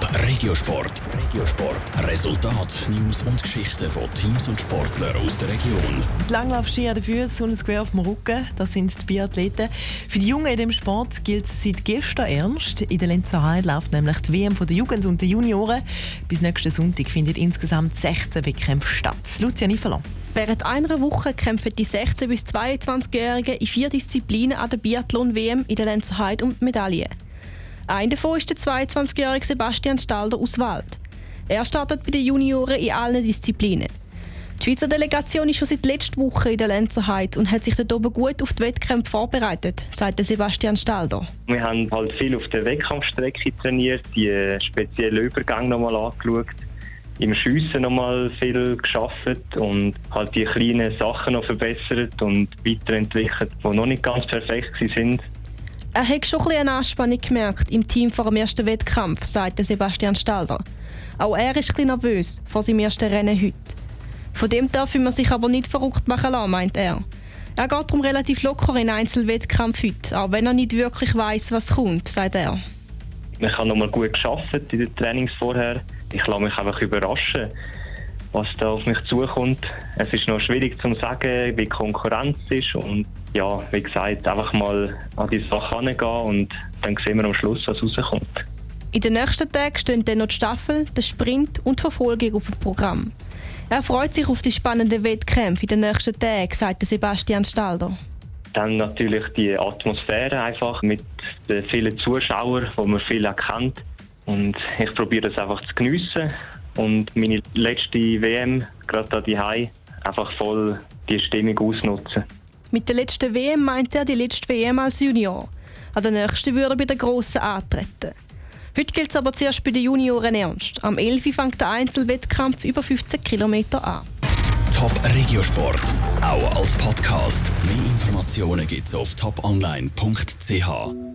Top Regiosport. Regiosport. Resultat, News und Geschichten von Teams und Sportlern aus der Region. Die Langlaufski an den Füßen und das Gewehr auf dem Rücken, das sind die Biathleten. Für die Jungen in dem Sport gilt es seit gestern ernst. In der Lenzer Heide läuft nämlich die WM der Jugend und der Junioren. Bis nächsten Sonntag findet insgesamt 16 Wettkämpfe statt. Lucia Niffalo. Während einer Woche kämpfen die 16- bis 22-Jährigen in vier Disziplinen an der Biathlon-WM in der Lenzer Heide um die Medaille. Ein davon ist der 22-jährige Sebastian Stalder aus Wald. Er startet bei den Junioren in allen Disziplinen. Die Schweizer Delegation ist schon seit letzter Woche in der Lenzerheide und hat sich dort oben gut auf die Wettkämpfe vorbereitet, sagt Sebastian Stalder. Wir haben halt viel auf der Wettkampfstrecke trainiert, die speziellen Übergänge nochmal angeschaut, im Schiessen nochmal viel geschafft und halt die kleinen Sachen noch verbessert und weiterentwickelt, die noch nicht ganz perfekt sind. Er hat schon ein eine Anspannung gemerkt im Team vor dem ersten Wettkampf, sagte Sebastian Stalder. Auch er ist ein nervös vor seinem ersten Rennen heute. Von dem darf man sich aber nicht verrückt machen lassen, meint er. Er geht darum relativ locker in Einzelwettkampf heute, auch wenn er nicht wirklich weiß, was kommt, sagt er. Ich habe nochmal gut geschafft in den Trainings vorher. Ich lasse mich einfach überraschen, was da auf mich zukommt. Es ist noch schwierig zu sagen, wie die Konkurrenz ist und ja, wie gesagt, einfach mal an die Sache herangehen und dann sehen wir am Schluss, was rauskommt. In den nächsten Tagen stehen dann noch die Staffel, der Sprint und die Verfolgung auf dem Programm. Er freut sich auf die spannenden Wettkämpfe in den nächsten Tagen, sagt Sebastian Stalder. Dann natürlich die Atmosphäre einfach mit den vielen Zuschauern, wo man viel erkennt. Und ich probiere das einfach zu geniessen und meine letzte WM, gerade hier einfach voll die Stimmung ausnutzen. Mit der letzten WM meint er die letzte WM als Junior. An der nächsten würde er bei der Grossen antreten. Heute gilt es aber zuerst bei den Junioren ernst. Am 11. fängt der Einzelwettkampf über 15 Kilometer an. Top Regiosport, auch als Podcast. Mehr Informationen gibt's auf toponline.ch.